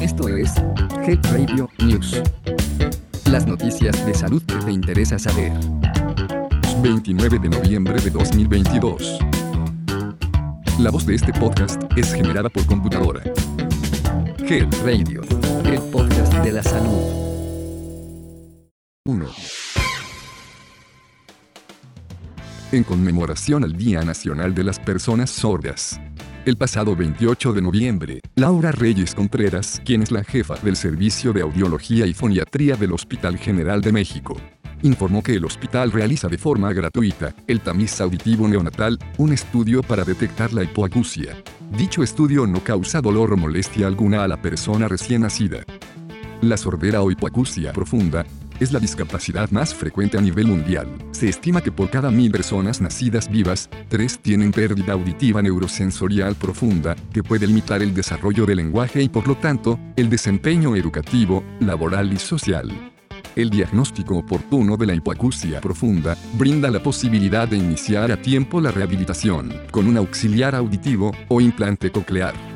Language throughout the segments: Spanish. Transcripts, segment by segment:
Esto es Health Radio News. Las noticias de salud que te interesa saber. 29 de noviembre de 2022. La voz de este podcast es generada por computadora. Health Radio, el podcast de la salud. 1. En conmemoración al Día Nacional de las Personas Sordas. El pasado 28 de noviembre, Laura Reyes Contreras, quien es la jefa del Servicio de Audiología y Foniatría del Hospital General de México, informó que el hospital realiza de forma gratuita el tamiz auditivo neonatal, un estudio para detectar la hipoacusia. Dicho estudio no causa dolor o molestia alguna a la persona recién nacida. La sordera o hipoacusia profunda es la discapacidad más frecuente a nivel mundial. Se estima que por cada mil personas nacidas vivas, tres tienen pérdida auditiva neurosensorial profunda, que puede limitar el desarrollo del lenguaje y por lo tanto, el desempeño educativo, laboral y social. El diagnóstico oportuno de la hipoacusia profunda brinda la posibilidad de iniciar a tiempo la rehabilitación con un auxiliar auditivo o implante coclear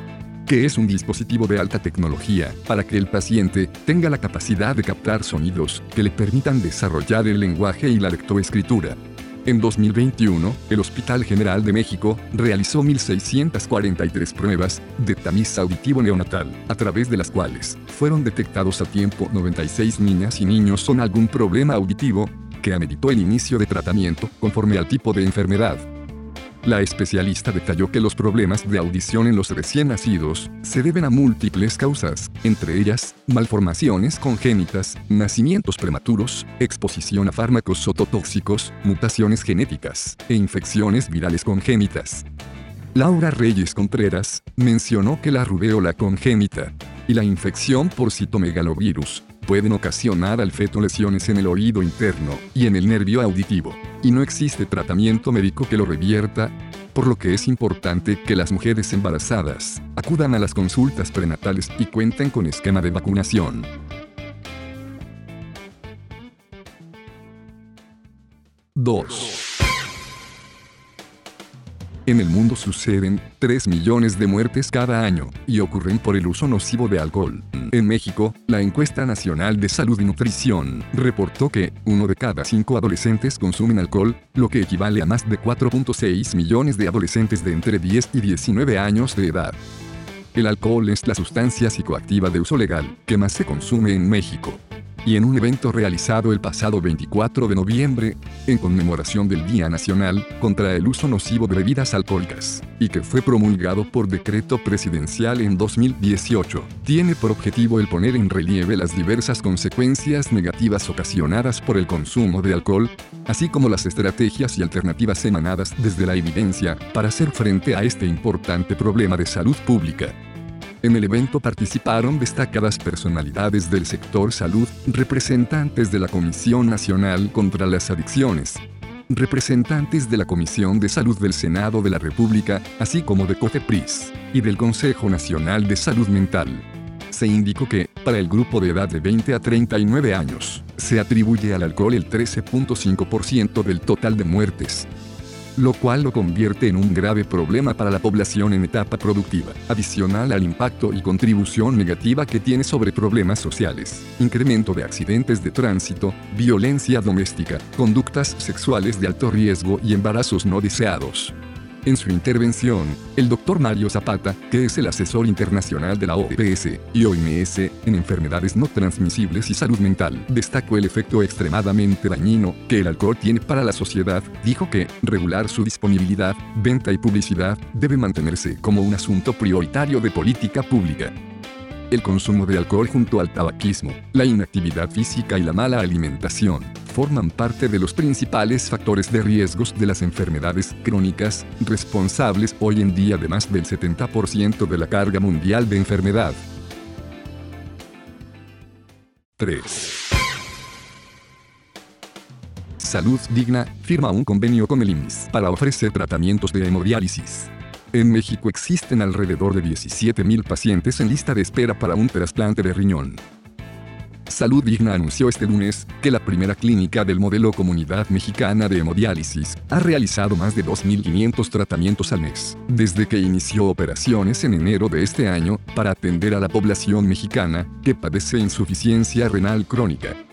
que es un dispositivo de alta tecnología, para que el paciente tenga la capacidad de captar sonidos que le permitan desarrollar el lenguaje y la lectoescritura. En 2021, el Hospital General de México realizó 1.643 pruebas de tamiz auditivo neonatal, a través de las cuales fueron detectados a tiempo 96 niñas y niños con algún problema auditivo, que ameritó el inicio de tratamiento conforme al tipo de enfermedad. La especialista detalló que los problemas de audición en los recién nacidos se deben a múltiples causas, entre ellas, malformaciones congénitas, nacimientos prematuros, exposición a fármacos ototóxicos, mutaciones genéticas e infecciones virales congénitas. Laura Reyes Contreras mencionó que la rubeola congénita y la infección por citomegalovirus pueden ocasionar al feto lesiones en el oído interno y en el nervio auditivo, y no existe tratamiento médico que lo revierta, por lo que es importante que las mujeres embarazadas acudan a las consultas prenatales y cuenten con esquema de vacunación. 2. En el mundo suceden 3 millones de muertes cada año, y ocurren por el uso nocivo de alcohol. En México, la encuesta nacional de salud y nutrición reportó que uno de cada cinco adolescentes consumen alcohol, lo que equivale a más de 4.6 millones de adolescentes de entre 10 y 19 años de edad. El alcohol es la sustancia psicoactiva de uso legal que más se consume en México y en un evento realizado el pasado 24 de noviembre, en conmemoración del Día Nacional contra el Uso Nocivo de Bebidas Alcohólicas, y que fue promulgado por decreto presidencial en 2018, tiene por objetivo el poner en relieve las diversas consecuencias negativas ocasionadas por el consumo de alcohol, así como las estrategias y alternativas emanadas desde la evidencia para hacer frente a este importante problema de salud pública. En el evento participaron destacadas personalidades del sector salud, representantes de la Comisión Nacional contra las Adicciones, representantes de la Comisión de Salud del Senado de la República, así como de COFEPRIS, y del Consejo Nacional de Salud Mental. Se indicó que, para el grupo de edad de 20 a 39 años, se atribuye al alcohol el 13.5% del total de muertes, lo cual lo convierte en un grave problema para la población en etapa productiva, adicional al impacto y contribución negativa que tiene sobre problemas sociales, incremento de accidentes de tránsito, violencia doméstica, conductas sexuales de alto riesgo y embarazos no deseados. En su intervención, el doctor Mario Zapata, que es el asesor internacional de la OPS y OMS en enfermedades no transmisibles y salud mental, destacó el efecto extremadamente dañino que el alcohol tiene para la sociedad, dijo que regular su disponibilidad, venta y publicidad debe mantenerse como un asunto prioritario de política pública. El consumo de alcohol junto al tabaquismo, la inactividad física y la mala alimentación forman parte de los principales factores de riesgos de las enfermedades crónicas, responsables hoy en día de más del 70% de la carga mundial de enfermedad. 3. Salud Digna firma un convenio con el IMSS para ofrecer tratamientos de hemodiálisis. En México existen alrededor de 17.000 pacientes en lista de espera para un trasplante de riñón. Salud Digna anunció este lunes que la primera clínica del modelo Comunidad Mexicana de Hemodiálisis ha realizado más de 2.500 tratamientos al mes, desde que inició operaciones en enero de este año para atender a la población mexicana que padece insuficiencia renal crónica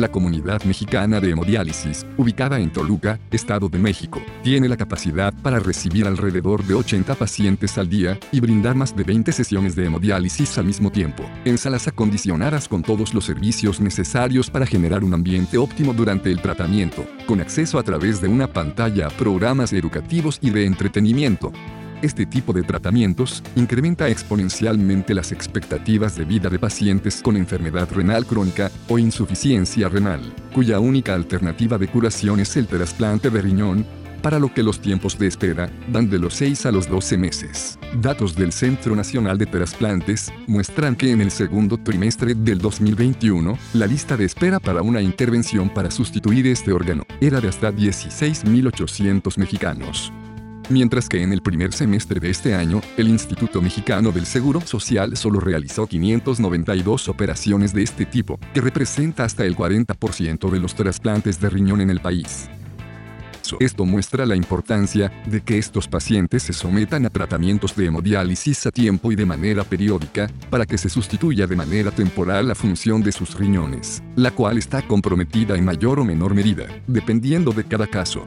la comunidad mexicana de hemodiálisis, ubicada en Toluca, Estado de México, tiene la capacidad para recibir alrededor de 80 pacientes al día y brindar más de 20 sesiones de hemodiálisis al mismo tiempo, en salas acondicionadas con todos los servicios necesarios para generar un ambiente óptimo durante el tratamiento, con acceso a través de una pantalla a programas educativos y de entretenimiento. Este tipo de tratamientos incrementa exponencialmente las expectativas de vida de pacientes con enfermedad renal crónica o insuficiencia renal, cuya única alternativa de curación es el trasplante de riñón, para lo que los tiempos de espera van de los 6 a los 12 meses. Datos del Centro Nacional de Trasplantes muestran que en el segundo trimestre del 2021, la lista de espera para una intervención para sustituir este órgano era de hasta 16.800 mexicanos mientras que en el primer semestre de este año, el Instituto Mexicano del Seguro Social solo realizó 592 operaciones de este tipo, que representa hasta el 40% de los trasplantes de riñón en el país. Esto muestra la importancia de que estos pacientes se sometan a tratamientos de hemodiálisis a tiempo y de manera periódica, para que se sustituya de manera temporal la función de sus riñones, la cual está comprometida en mayor o menor medida, dependiendo de cada caso.